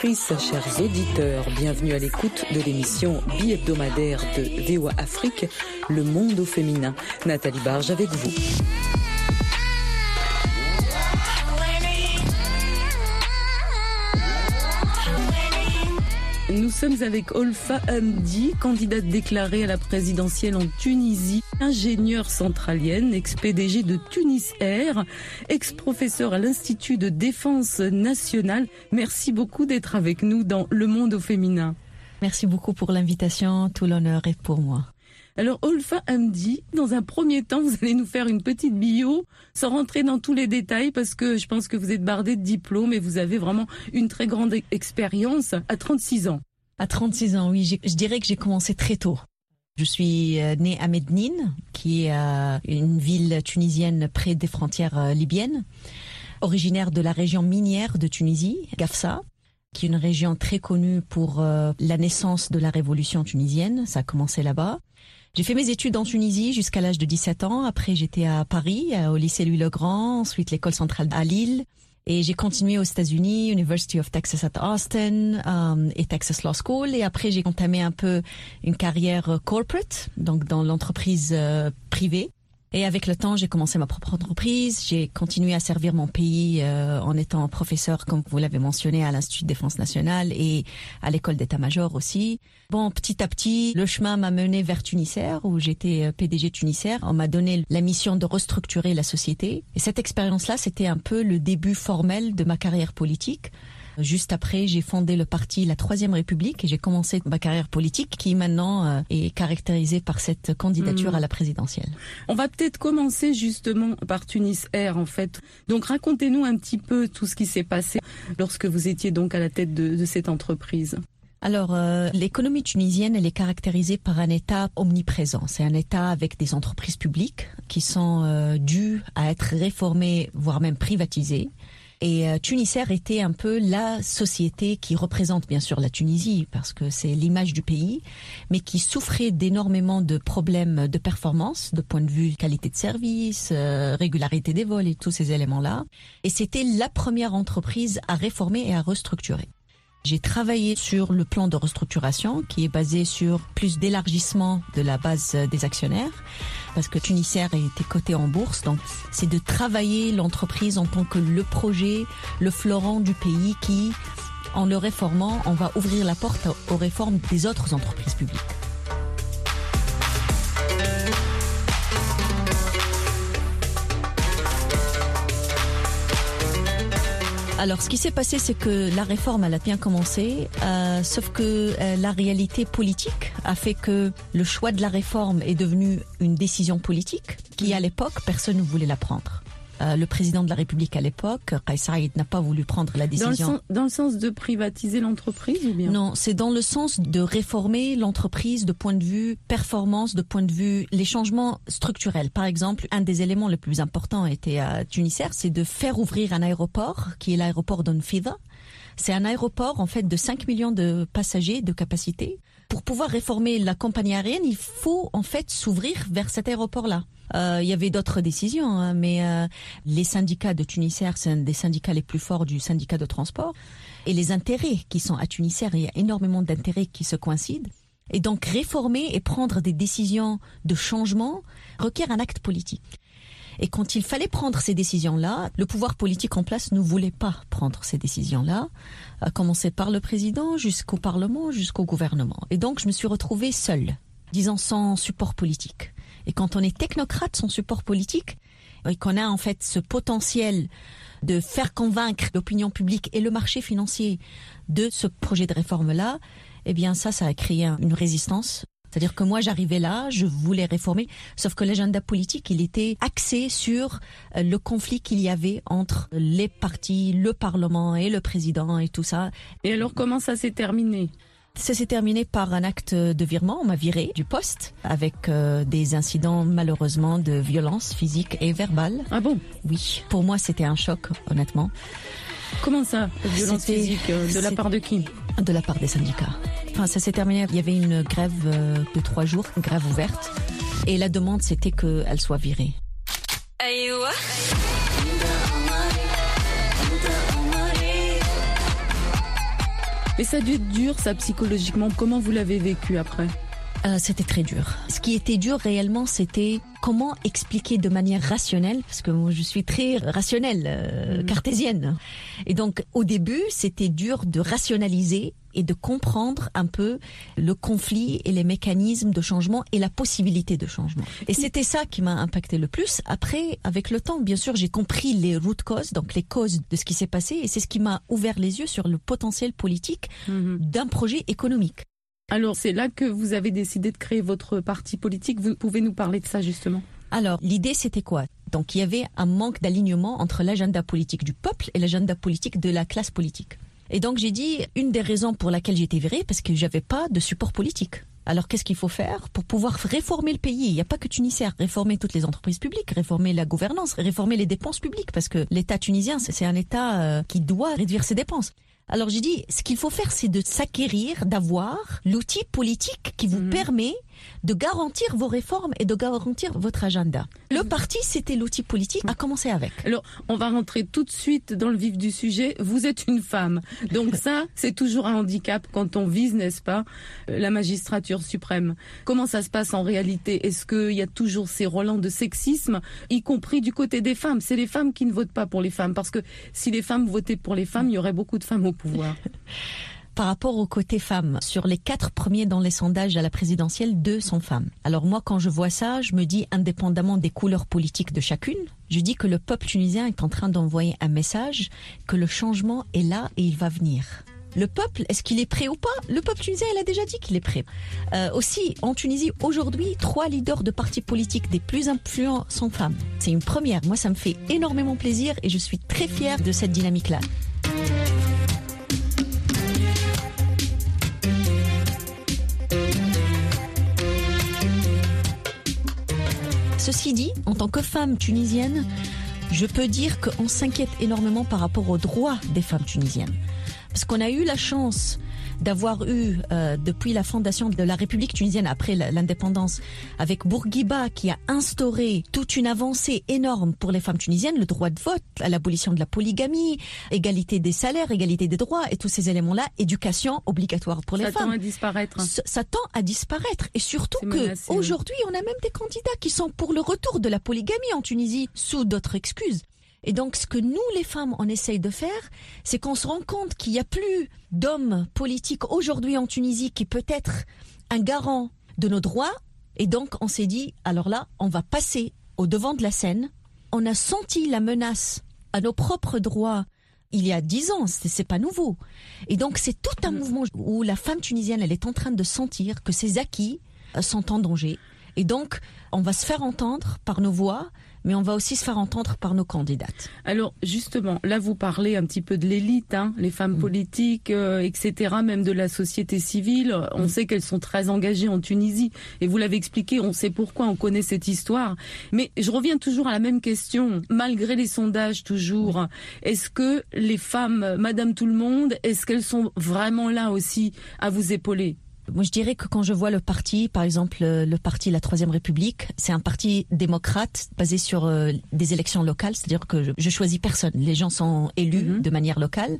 chers auditeurs, bienvenue à l'écoute de l'émission bi-hebdomadaire de VOA Afrique, Le Monde au féminin. Nathalie Barge avec vous. Nous sommes avec Olfa Hamdi, candidate déclarée à la présidentielle en Tunisie, ingénieure centralienne, ex-PDG de Tunis Air, ex-professeur à l'Institut de défense nationale. Merci beaucoup d'être avec nous dans Le Monde au féminin. Merci beaucoup pour l'invitation, tout l'honneur est pour moi. Alors, Olfa Hamdi, dans un premier temps, vous allez nous faire une petite bio, sans rentrer dans tous les détails, parce que je pense que vous êtes bardé de diplômes et vous avez vraiment une très grande expérience à 36 ans. À 36 ans, oui, je dirais que j'ai commencé très tôt. Je suis euh, née à Mednine, qui est euh, une ville tunisienne près des frontières euh, libyennes, originaire de la région minière de Tunisie, Gafsa, qui est une région très connue pour la naissance de la révolution tunisienne. Ça a commencé là-bas. J'ai fait mes études en Tunisie jusqu'à l'âge de 17 ans. Après, j'étais à Paris, au lycée Louis-le-Grand, ensuite l'école centrale à Lille. Et j'ai continué aux États-Unis, University of Texas at Austin um, et Texas Law School. Et après, j'ai entamé un peu une carrière euh, corporate, donc dans l'entreprise euh, privée. Et avec le temps, j'ai commencé ma propre entreprise. J'ai continué à servir mon pays euh, en étant professeur, comme vous l'avez mentionné, à l'Institut de défense nationale et à l'école d'état-major aussi. Bon, petit à petit, le chemin m'a mené vers Tunisair, où j'étais euh, PDG Tunisair. On m'a donné la mission de restructurer la société. Et cette expérience-là, c'était un peu le début formel de ma carrière politique. Juste après, j'ai fondé le parti La Troisième République et j'ai commencé ma carrière politique qui maintenant euh, est caractérisée par cette candidature hmm. à la présidentielle. On va peut-être commencer justement par Tunis Air en fait. Donc racontez-nous un petit peu tout ce qui s'est passé lorsque vous étiez donc à la tête de, cette entreprise. Alors, euh, l'économie tunisienne, elle est caractérisée par un État omniprésent. C'est un État avec des entreprises publiques qui sont euh, dues à être réformées, voire même privatisées. Et euh, Tunisair était un peu la société qui représente bien sûr la Tunisie parce que c'est l'image du pays, mais qui souffrait d'énormément de problèmes de performance, de point de vue qualité de service, euh, régularité des vols et tous ces éléments-là. Et c'était la première entreprise à réformer et à restructurer. J'ai travaillé sur le plan de restructuration qui est basé sur plus d'élargissement de la base des actionnaires parce que Tunisair été coté en bourse. Donc, c'est de travailler l'entreprise en tant que le projet, le florent du pays qui, en le réformant, on va ouvrir la porte aux réformes des autres entreprises publiques. Alors, ce qui s'est passé, c'est que la réforme, elle a bien commencé, euh, sauf que euh, la réalité politique a fait que le choix de la réforme est devenu une décision politique qui, à l'époque, personne ne voulait la prendre. Euh, le président de la République à l'époque, Kais Saïd, n'a pas voulu prendre la décision. Dans le sens, de privatiser l'entreprise ou bien? Non, c'est dans le sens de réformer l'entreprise de point de vue performance, de point de vue les changements structurels. Par exemple, un des éléments les plus importants était à Tunisair, c'est de faire ouvrir un aéroport qui est l'aéroport d'Onfida. C'est un aéroport en fait de 5 millions de passagers de capacité. Pour pouvoir réformer la compagnie aérienne, il faut en fait s'ouvrir vers cet aéroport-là. Euh, il y avait d'autres décisions, hein, mais euh, les syndicats de Tunisair, c'est un des syndicats les plus forts du syndicat de transport. Et les intérêts qui sont à Tunisair, il y a énormément d'intérêts qui se coïncident. Et donc réformer et prendre des décisions de changement requiert un acte politique. Et quand il fallait prendre ces décisions-là, le pouvoir politique en place ne voulait pas prendre ces décisions-là, à commencer par le président jusqu'au Parlement, jusqu'au gouvernement. Et donc je me suis retrouvée seule, disons sans support politique. Et quand on est technocrate sans support politique, et qu'on a en fait ce potentiel de faire convaincre l'opinion publique et le marché financier de ce projet de réforme-là, eh bien ça, ça a créé une résistance. C'est-à-dire que moi, j'arrivais là, je voulais réformer, sauf que l'agenda politique, il était axé sur euh, le conflit qu'il y avait entre les partis, le Parlement et le président et tout ça. Et alors, comment ça s'est terminé? Ça s'est terminé par un acte de virement. On m'a viré du poste avec euh, des incidents malheureusement de violence physique et verbale. Ah bon? Oui. Pour moi, c'était un choc, honnêtement. Comment ça, violence physique euh, De la part de qui? De la part des syndicats. Enfin, ça s'est terminé, il y avait une grève euh, de trois jours, une grève ouverte, et la demande c'était qu'elle soit virée. Mais ça a dû être dur, ça, psychologiquement. Comment vous l'avez vécu après? Euh, C'était très dur. Ce qui était dur réellement, c'était comment expliquer de manière rationnelle, parce que moi je suis très rationnelle, euh, mm. cartésienne. Et donc au début, c'était dur de rationaliser et de comprendre un peu le conflit et les mécanismes de changement et la possibilité de changement. Et c'était ça qui m'a impacté le plus. Après, avec le temps, bien sûr, j'ai compris les root causes, donc les causes de ce qui s'est passé, et c'est ce qui m'a ouvert les yeux sur le potentiel politique mm-hmm. d'un projet économique. Alors c'est là que vous avez décidé de créer votre parti politique. Vous pouvez nous parler de ça justement alors, l'idée, c'était quoi? Donc, il y avait un manque d'alignement entre l'agenda politique du peuple et l'agenda politique de la classe politique. Et donc, j'ai dit, une des raisons pour laquelle été virée, parce que j'avais pas de support politique. Alors qu'est-ce qu'il faut faire pour pouvoir réformer le pays? Il n'y a pas que Tunisien, réformer toutes les entreprises publiques, réformer la gouvernance, réformer les dépenses publiques, parce que l'État tunisien, c'est un État euh, qui doit réduire ses dépenses. Alors j'ai dit, ce qu'il faut faire, c'est de s'acquérir, d'avoir l'outil politique qui vous mhm. permet de garantir vos réformes et de garantir votre agenda. Le parti, c'était l'outil politique à commencer avec. Alors, on va rentrer tout de suite dans le vif du sujet. Vous êtes une femme. Donc ça, c'est toujours un handicap quand on vise, n'est-ce pas, euh, la magistrature suprême. Comment ça se passe en réalité? Est-ce qu'il y a toujours ces relents de sexisme, y compris du côté des femmes? C'est les femmes qui ne votent pas pour les femmes. Parce que si les femmes votaient pour les femmes, il y aurait beaucoup de femmes au pouvoir. par rapport au côté femmes. Sur les quatre premiers dans les sondages à la présidentielle, deux sont femmes. Alors moi, quand je vois ça, je me dis, indépendamment des couleurs politiques de chacune, je dis que le peuple tunisien est en train d'envoyer un message que le changement est là et il va venir. Le peuple, est-ce qu'il est prêt ou pas? Le peuple tunisien, il a déjà dit qu'il est prêt. Euh, aussi, en Tunisie, aujourd'hui, trois leaders de partis politiques des plus influents sont femmes. C'est une première. Moi, ça me fait énormément plaisir et je suis très fière de cette dynamique-là. Ceci dit, en tant que femme tunisienne, je peux dire qu'on s'inquiète énormément par rapport aux droits des femmes tunisiennes. Parce qu'on a eu la chance d'avoir eu, euh, depuis la fondation de la République tunisienne après l'indépendance, avec Bourguiba qui a instauré toute une avancée énorme pour les femmes tunisiennes, le droit de vote, l'abolition de la polygamie, égalité des salaires, égalité des droits et tous ces éléments-là, éducation obligatoire pour les femmes. Ça tend à disparaître. Ça, tend à disparaître. Et surtout que aujourd'hui, on a même des candidats qui sont pour le retour de la polygamie en Tunisie sous d'autres excuses. Et donc, ce que nous, les femmes, on essaye de faire, c'est qu'on se rend compte qu'il n'y a plus d'hommes politiques aujourd'hui en Tunisie qui peut être un garant de nos droits. Et donc, on s'est dit, alors là, on va passer au devant de la scène. On a senti la menace à nos propres droits il y a dix ans, c'est pas nouveau. Et donc, c'est tout un mouvement où la femme tunisienne, elle est en train de sentir que ses acquis sont en danger. Et donc, on va se faire entendre par nos voix, mais on va aussi se faire entendre par nos candidates. Alors justement, là vous parlez un petit peu de l'élite, hein, les femmes mm. politiques, euh, etc., même de la société civile. On mm. sait qu'elles sont très engagées en Tunisie, et vous l'avez expliqué, on sait pourquoi, on connaît cette histoire. Mais je reviens toujours à la même question, malgré les sondages toujours, est-ce que les femmes, Madame Tout le Monde, est-ce qu'elles sont vraiment là aussi à vous épauler? Moi, je dirais que quand je vois le parti, par exemple le parti La Troisième République, c'est un parti démocrate basé sur euh, des élections locales, c'est-à-dire que je, je, choisis personne. Les gens sont élus mhm. de manière locale.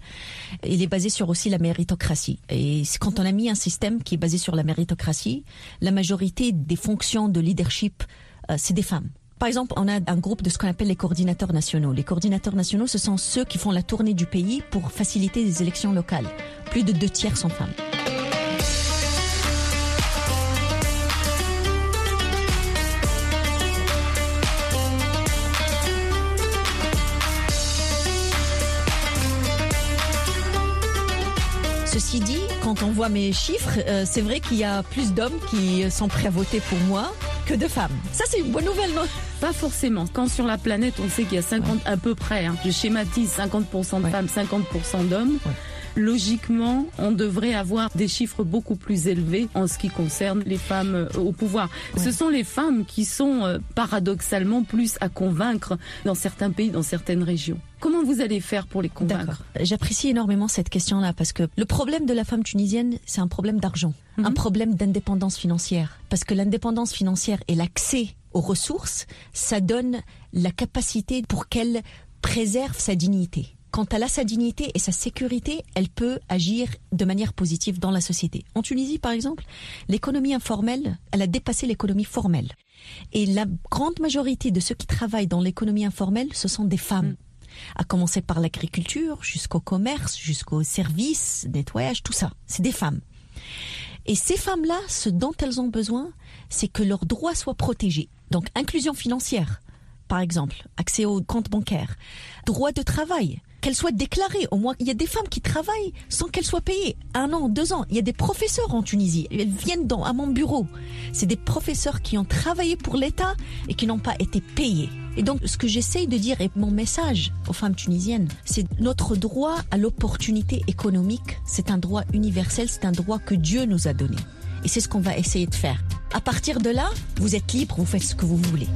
Il est basé sur aussi la méritocratie. Et quand on a mis un système qui est basé sur la méritocratie, la majorité des fonctions de leadership, euh, c'est des femmes. Par exemple, on a un groupe de ce qu'on appelle les coordinateurs nationaux. Les coordinateurs nationaux, ce sont ceux qui font la tournée du pays pour faciliter les élections locales. Plus de deux tiers sont femmes. Ceci dit, quand on voit mes chiffres, euh, c'est vrai qu'il y a plus d'hommes qui sont prêts à voter pour moi que de femmes. Ça, c'est une bonne nouvelle, non? Pas forcément. Quand sur la planète, on sait qu'il y a 50, à peu près, hein, je schématise 50% de femmes, 50% d'hommes. logiquement, on devrait avoir des chiffres beaucoup plus élevés en ce qui concerne les femmes euh, au pouvoir. Ce sont les femmes qui sont euh, paradoxalement plus à convaincre dans certains pays, dans certaines régions. Comment vous allez faire pour les convaincre J'apprécie énormément cette question-là parce que le problème de la femme tunisienne, c'est un problème d'argent, un mhm. problème d'indépendance financière. Parce que l'indépendance financière et l'accès aux ressources, ça donne la capacité pour qu'elle préserve sa dignité. Quand elle a sa dignité et sa sécurité, elle peut agir de manière positive dans la société. En Tunisie, par exemple, l'économie informelle, elle a dépassé l'économie formelle. Et la grande majorité de ceux qui travaillent dans l'économie informelle, ce sont des femmes. À commencer par l'agriculture, jusqu'au commerce, jusqu'au service, nettoyage, tout ça. C'est des femmes. Et ces femmes-là, ce dont elles ont besoin, c'est que leurs droits soient protégés. Donc, inclusion financière, par exemple, accès aux comptes bancaires, droit de travail, qu'elle soit déclarée. Au moins, il y a des femmes qui travaillent sans qu'elles soient payées. Un an, deux ans. Il y a des professeurs en Tunisie. Elles viennent dans, à mon bureau. C'est des professeurs qui ont travaillé pour l'État et qui n'ont pas été payés. Et donc, ce que j'essaye de dire et mon message aux femmes tunisiennes, c'est notre droit à l'opportunité économique. C'est un droit universel. C'est un droit que Dieu nous a donné. Et c'est ce qu'on va essayer de faire. À partir de là, vous êtes libre, vous faites ce que vous voulez.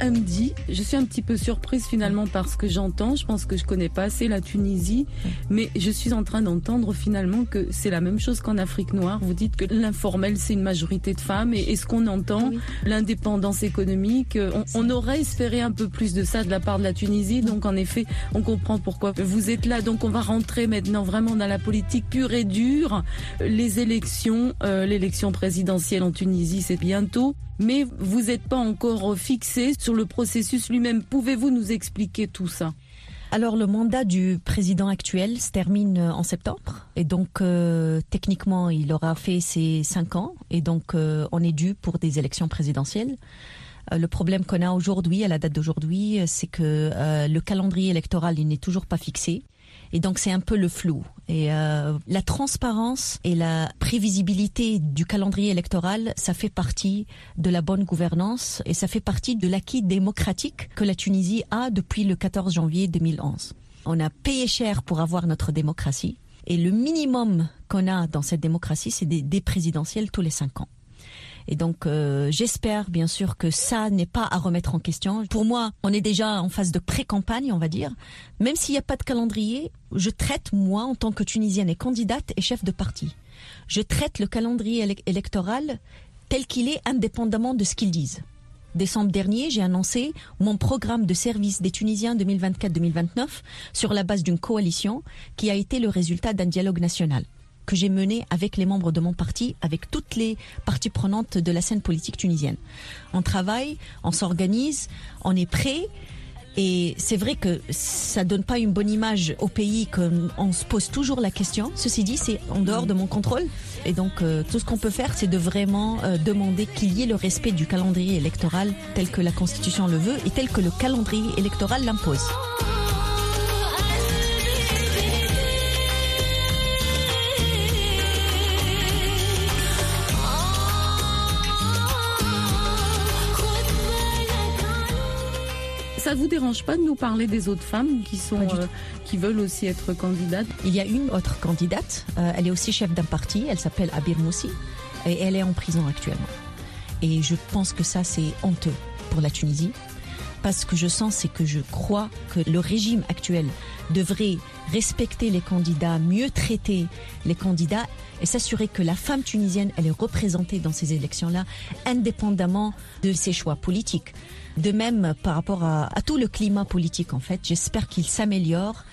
Hamdi, je suis un petit peu surprise finalement par ce que j'entends. Je pense que je connais pas assez la Tunisie, mais je suis en train d'entendre finalement que c'est la même chose qu'en Afrique noire. Vous dites que l'informel c'est une majorité de femmes et, est ce qu'on entend, l'indépendance économique, on, aurait espéré un peu plus de ça de la part de la Tunisie. Donc en effet, on comprend pourquoi vous êtes là. Donc on va rentrer maintenant vraiment dans la politique pure et dure. Les élections, euh, l'élection présidentielle en Tunisie, c'est bientôt mais vous n'êtes pas encore fixé sur le processus lui-même. Pouvez-vous nous expliquer tout ça? Alors le mandat du président actuel se termine euh, en septembre et donc euh, techniquement il aura fait ses cinq ans et donc euh, on est dû pour des élections présidentielles. le problème qu'on a aujourd'hui, à la date d'aujourd'hui, c'est que le calendrier électoral il n'est toujours pas fixé. Et donc c'est un peu le flou. Et euh, la transparence et la prévisibilité du calendrier électoral, ça fait partie de la bonne gouvernance et ça fait partie de l'acquis démocratique que la Tunisie a depuis le 14 janvier 2011. On a payé cher pour avoir notre démocratie et le minimum qu'on a dans cette démocratie, c'est des, des présidentielles tous les cinq ans. Et donc, euh, j'espère bien sûr que ça n'est pas à remettre en question. Pour moi, on est déjà en phase de pré-campagne, on va dire. Même s'il n'y a pas de calendrier, je traite, moi, en tant que Tunisienne et candidate et chef de parti, je traite le calendrier électoral tel qu'il est indépendamment de ce qu'ils disent. Décembre dernier, j'ai annoncé mon programme de service des Tunisiens 2024-2029 sur la base d'une coalition qui a été le résultat d'un dialogue national que j'ai mené avec les membres de mon parti, avec toutes les parties prenantes de la scène politique tunisienne. On travaille, on s'organise, on est prêt. Et c'est vrai que ça donne pas une bonne image au pays qu'on se pose toujours la question. Ceci dit, c'est en dehors de mon contrôle. Et donc, euh, tout ce qu'on peut faire, c'est de vraiment euh, demander qu'il y ait le respect du calendrier électoral tel que la Constitution le veut et tel que le calendrier électoral l'impose. Vous dérange pas de nous parler des autres femmes qui sont euh, qui veulent aussi être candidates? Il y a une autre candidate. Euh, elle est aussi chef d'un parti. Elle s'appelle Abir Moussi et elle est en prison actuellement. Et je pense que ça c'est honteux pour la Tunisie parce que je sens c'est que je crois que le régime actuel devrait respecter les candidats, mieux traiter les candidats et s'assurer que la femme tunisienne elle est représentée dans ces élections-là indépendamment de ses choix politiques. De même, par rapport à, tout le climat politique, en fait, j'espère qu'il s'améliore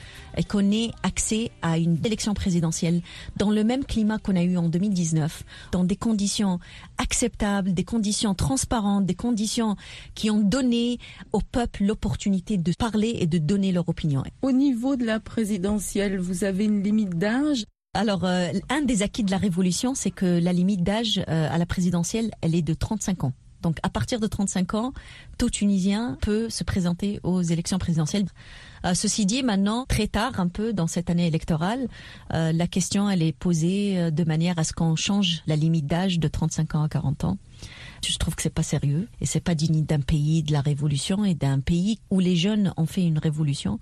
qu'on ait accès à une élection présidentielle dans le même climat qu'on a eu en 2019, dans des conditions acceptables, des conditions transparentes, des conditions qui ont donné au peuple l'opportunité de parler et de donner leur opinion. Au niveau de la présidentielle, vous avez une limite d'âge? Alors, euh, un des acquis de la révolution, c'est que la limite d'âge euh, à la présidentielle, elle est de 35 ans. Donc à partir de 35 ans, tout Tunisien peut se présenter aux élections présidentielles. Euh, ceci dit, maintenant, très tard un peu dans cette année électorale, euh, la question elle est posée euh, de manière à ce qu'on change la limite d'âge de 35 ans à 40 ans. Je trouve que c'est pas sérieux et c'est pas digne d'un pays de la révolution et d'un pays où les jeunes ont fait une révolution.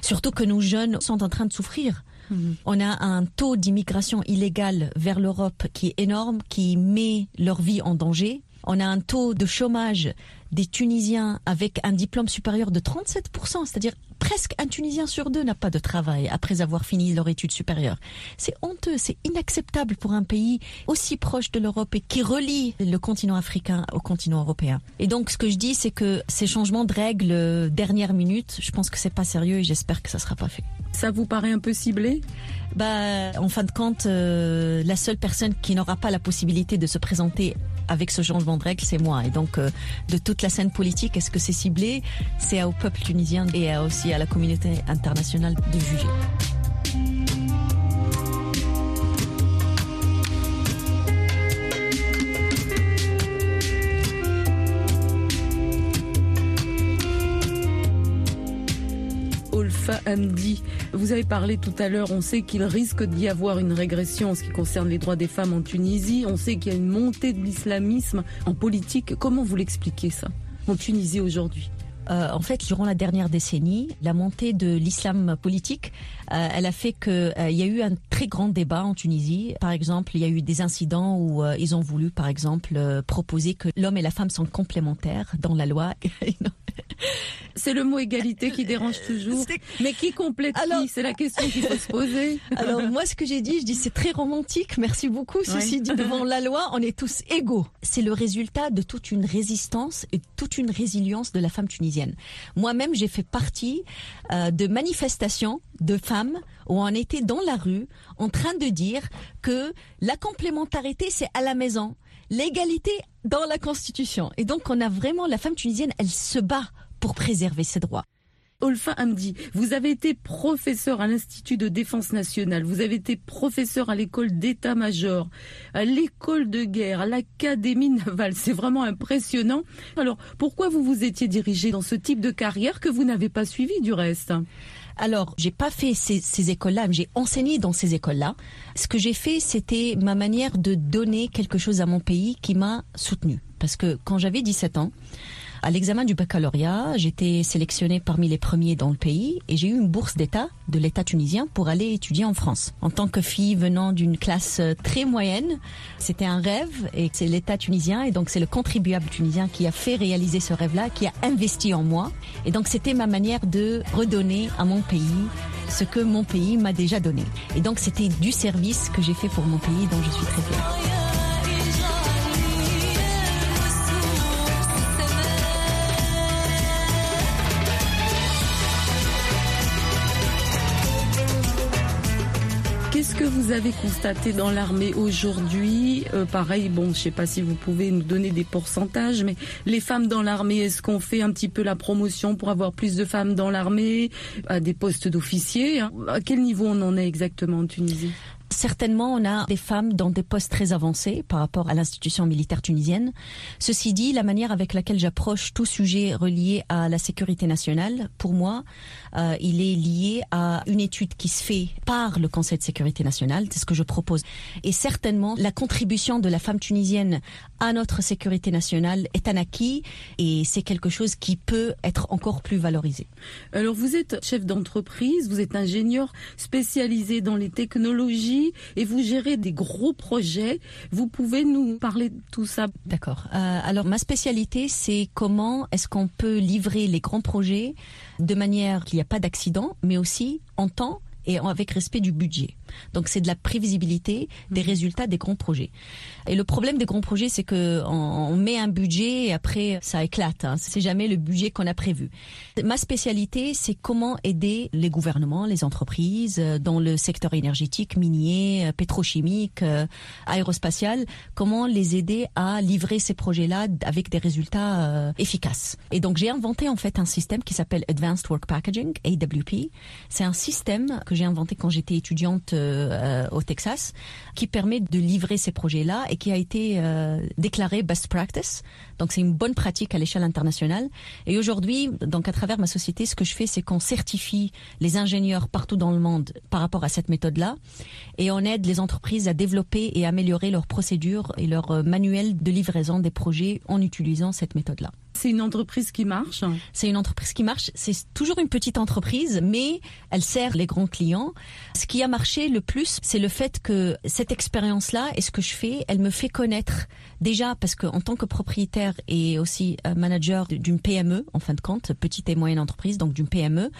Surtout que nos jeunes sont en train de souffrir. Mhm. On a un taux d'immigration illégale vers l'Europe qui est énorme, qui met leur vie en danger. On a un taux de chômage des Tunisiens avec un diplôme supérieur de 37%, c'est-à-dire presque un Tunisien sur deux n'a pas de travail après avoir fini leur étude supérieure. C'est honteux, c'est inacceptable pour un pays aussi proche de l'Europe et qui relie le continent africain au continent européen. Et donc ce que je dis, c'est que ces changements de règles euh, dernière minute, je pense que c'est pas sérieux et j'espère que ça sera pas fait. Ça vous paraît un peu ciblé? Bah, en fin de compte, euh, la seule personne qui n'aura pas la possibilité de se présenter avec ce changement de règles, c'est moi. Et donc, euh, de toute la scène politique, est-ce que c'est ciblé? C'est au peuple tunisien et aussi à la communauté internationale de juger. Vous avez parlé tout à l'heure, on sait qu'il risque d'y avoir une régression en ce qui concerne les droits des femmes en Tunisie, on sait qu'il y a une montée de l'islamisme en politique. Comment vous l'expliquez ça en Tunisie aujourd'hui? Euh, en fait, durant la dernière décennie, la montée de l'islam politique, euh, elle a fait qu'il euh, y a eu un très grand débat en Tunisie. Par exemple, il y a eu des incidents où ils ont voulu, par exemple, proposer que l'homme et la femme sont complémentaires dans la loi. C'est le mot égalité qui dérange toujours. Mais qui complète alors, qui C'est la question qu'il faut se poser. Alors moi, ce que j'ai dit, je dis c'est très romantique. Merci beaucoup. Ceci oui. dit, devant la loi, on est tous égaux. C'est le résultat de toute une résistance et toute une résilience de la femme tunisienne. Moi-même, j'ai fait partie euh, de manifestations de femmes où on était dans la rue en train de dire que la complémentarité, c'est à la maison. L'égalité dans la Constitution. Et donc, on a vraiment, la femme tunisienne, elle se bat pour préserver ses droits. Olfa Hamdi, vous avez été professeur à l'Institut de défense nationale, vous avez été professeur à l'école d'état-major, à l'école de guerre, à l'Académie navale. C'est vraiment impressionnant. Alors, pourquoi vous vous étiez dirigé dans ce type de carrière que vous n'avez pas suivi du reste? Alors, j'ai pas fait ces, écoles-là, mais j'ai enseigné dans ces écoles-là. Ce que j'ai fait, c'était ma manière de donner quelque chose à mon pays qui m'a soutenu. Parce que quand j'avais 17 ans, à l'examen du baccalauréat, j'étais sélectionnée parmi les premiers dans le pays et j'ai eu une bourse d'État de l'État tunisien pour aller étudier en France. En tant que fille venant d'une classe très moyenne, c'était un rêve et c'est l'État tunisien et donc c'est le contribuable tunisien qui a fait réaliser ce rêve-là, qui a investi en moi. Et donc c'était ma manière de redonner à mon pays ce que mon pays m'a déjà donné. Et donc c'était du service que j'ai fait pour mon pays dont je suis très fière. Que vous avez constaté dans l'armée aujourd'hui euh, Pareil, bon, je sais pas si vous pouvez nous donner des pourcentages, mais les femmes dans l'armée, est-ce qu'on fait un petit peu la promotion pour avoir plus de femmes dans l'armée, à des postes d'officiers hein? À quel niveau on en est exactement en Tunisie? Certainement, on a des femmes dans des postes très avancés par rapport à l'institution militaire tunisienne. Ceci dit, la manière avec laquelle j'approche tout sujet relié à la sécurité nationale, pour moi, euh, il est lié à une étude qui se fait par le Conseil de sécurité nationale, c'est ce que je propose. Et certainement, la contribution de la femme tunisienne à notre sécurité nationale est un acquis et c'est quelque chose qui peut être encore plus valorisé. Alors, vous êtes chef d'entreprise, vous êtes ingénieur spécialisé dans les technologies et vous gérez des gros projets. Vous pouvez nous parler de tout ça D'accord. Euh, alors ma spécialité, c'est comment est-ce qu'on peut livrer les grands projets de manière qu'il n'y a pas d'accident, mais aussi en temps et avec respect du budget. Donc c'est de la prévisibilité des mmh. résultats des grands projets. Et le problème des grands projets, c'est que on, on, met un budget et après ça éclate. Hein. C'est jamais le budget qu'on a prévu. Ma spécialité, c'est comment aider les gouvernements, les entreprises euh, dans le secteur énergétique, minier, euh, pétrochimique, euh, aérospatial, comment les aider à livrer ces projets-là avec des résultats efficaces. Et donc j'ai inventé en fait un système qui s'appelle Advanced Work Packaging (AWP). C'est un système que j'ai inventé quand j'étais étudiante au Texas, qui permet de livrer ces projets-là et qui a été déclaré best practice. Donc c'est une bonne pratique à l'échelle internationale. Et aujourd'hui, donc à travers ma société, ce que je fais, c'est qu'on certifie les ingénieurs partout dans le monde par rapport à cette méthode-là, et on aide les entreprises à développer et améliorer leurs procédures et leurs manuels de livraison des projets en utilisant cette méthode-là. C'est une entreprise qui marche C'est une entreprise qui marche. C'est toujours une petite entreprise, mais elle sert les grands clients. Ce qui a marché le plus, c'est le fait que cette expérience-là et ce que je fais, elle me fait connaître déjà parce qu'en tant que propriétaire et aussi euh, manager d'une PME, en fin de compte, petite et moyenne entreprise, donc d'une PME,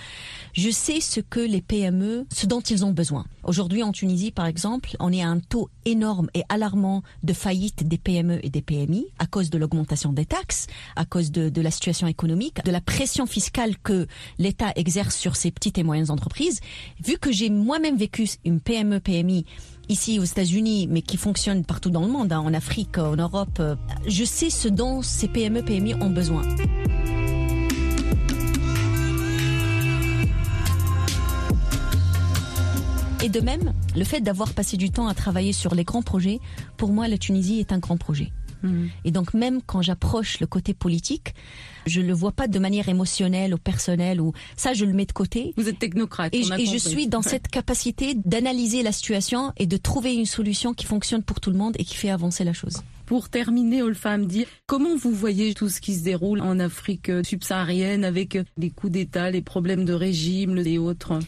je sais ce que les PME, ce dont ils ont besoin. Aujourd'hui, en Tunisie, par exemple, on est à un taux énorme et alarmant de faillite des PME et des PMI à cause de l'augmentation des taxes, à cause de, la situation économique, de la pression fiscale que l'État exerce sur ces petites et moyennes entreprises. Vu que j'ai moi-même vécu une PME, PMI ici aux États-Unis, mais qui fonctionne partout dans le monde, hein, en Afrique, en Europe, euh, je sais ce dont ces PME, PMI ont besoin. Et de même, le fait d'avoir passé du temps à travailler sur les grands projets, pour moi, la Tunisie est un grand projet. Mm. Et donc même quand j'approche le côté politique, je le vois pas de manière émotionnelle ou personnelle ou ça je le mets de côté. Vous êtes technocrate. Et, je suis dans cette capacité d'analyser la situation et de trouver une solution qui fonctionne pour tout le monde et qui fait avancer la chose. Pour terminer, Olfa me dit, comment vous voyez tout ce qui se déroule en Afrique subsaharienne avec les coups d'État, les problèmes de régime et autres?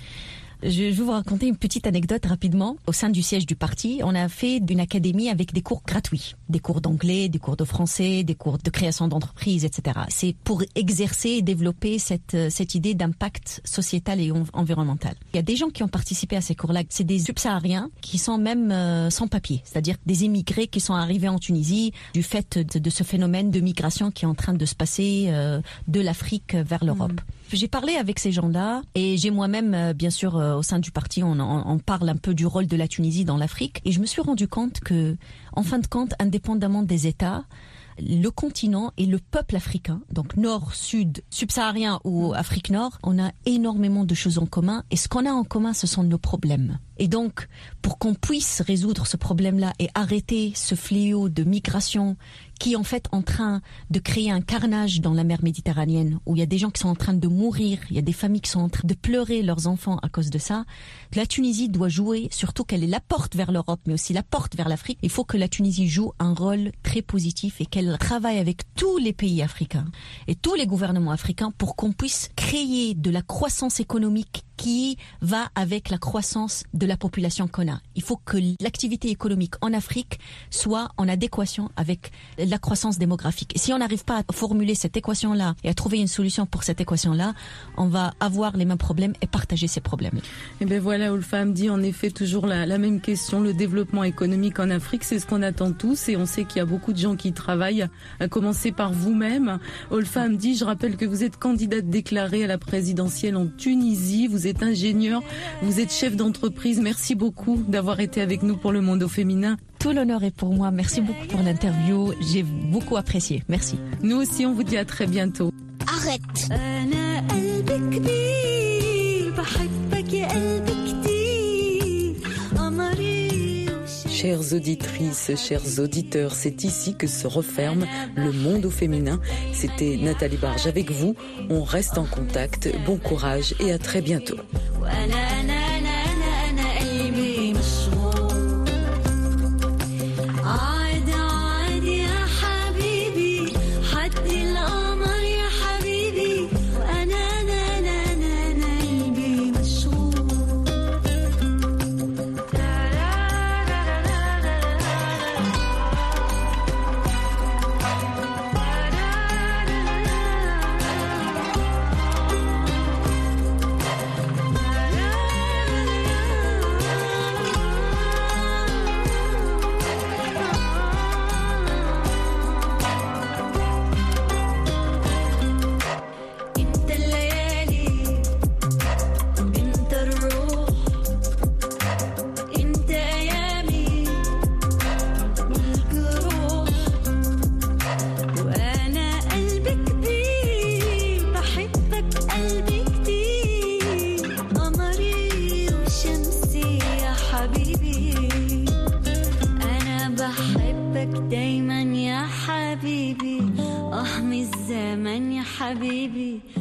Je vais vous raconter une petite anecdote rapidement. Au sein du siège du parti, on a fait une académie avec des cours gratuits, des cours d'anglais, des cours de français, des cours de création d'entreprise, etc. C'est pour exercer et développer cette, cette idée d'impact sociétal et environnemental. Il y a des gens qui ont participé à ces cours-là. C'est des subsahariens qui sont même euh, sans papier, c'est-à-dire des émigrés qui sont arrivés en Tunisie du fait de, ce phénomène de migration qui est en train de se passer euh, de l'Afrique vers l'Europe. Mmh. J'ai parlé avec ces gens-là et j'ai moi-même, euh, bien sûr, euh, au sein du parti, on, parle un peu du rôle de la Tunisie dans l'Afrique et je me suis rendu compte que, en fin de compte, indépendamment des États, le continent et le peuple africain, donc nord, sud, subsaharien ou Afrique nord, on a énormément de choses en commun et ce qu'on a en commun, ce sont nos problèmes. Et donc, pour qu'on puisse résoudre ce problème-là et arrêter ce fléau de migration qui est en fait en train de créer un carnage dans la mer Méditerranéenne, où il y a des gens qui sont en train de mourir, il y a des familles qui sont en train de pleurer leurs enfants à cause de ça. La Tunisie doit jouer, surtout qu'elle est la porte vers l'Europe, mais aussi la porte vers l'Afrique. Il faut que la Tunisie joue un rôle très positif et qu'elle travaille avec tous les pays africains et tous les gouvernements africains pour qu'on puisse créer de la croissance économique qui va avec la croissance de la population qu'on a. Il faut que l'activité économique en Afrique soit en adéquation avec la croissance démographique. Si on n'arrive pas à formuler cette équation-là et à trouver une solution pour cette équation-là, on va avoir les mêmes problèmes et partager ces problèmes. Et bien voilà, Ulfam dit en effet toujours la, la même question. Le développement économique en Afrique, c'est ce qu'on attend tous et on sait qu'il y a beaucoup de gens qui travaillent, à commencer par vous-même. Ulfam dit, je rappelle que vous êtes candidate déclarée à la présidentielle en Tunisie. Vous êtes ingénieur, vous êtes chef d'entreprise. Merci beaucoup d'avoir été avec nous pour le monde au féminin. Tout l'honneur est pour moi. Merci beaucoup pour l'interview. J'ai beaucoup apprécié. Merci. Nous aussi, on vous dit à très bientôt. Arrête. Chères auditrices, chers auditeurs, c'est ici que se referme le monde au féminin. C'était Nathalie Barge avec vous. On reste en contact. Bon courage et à très bientôt.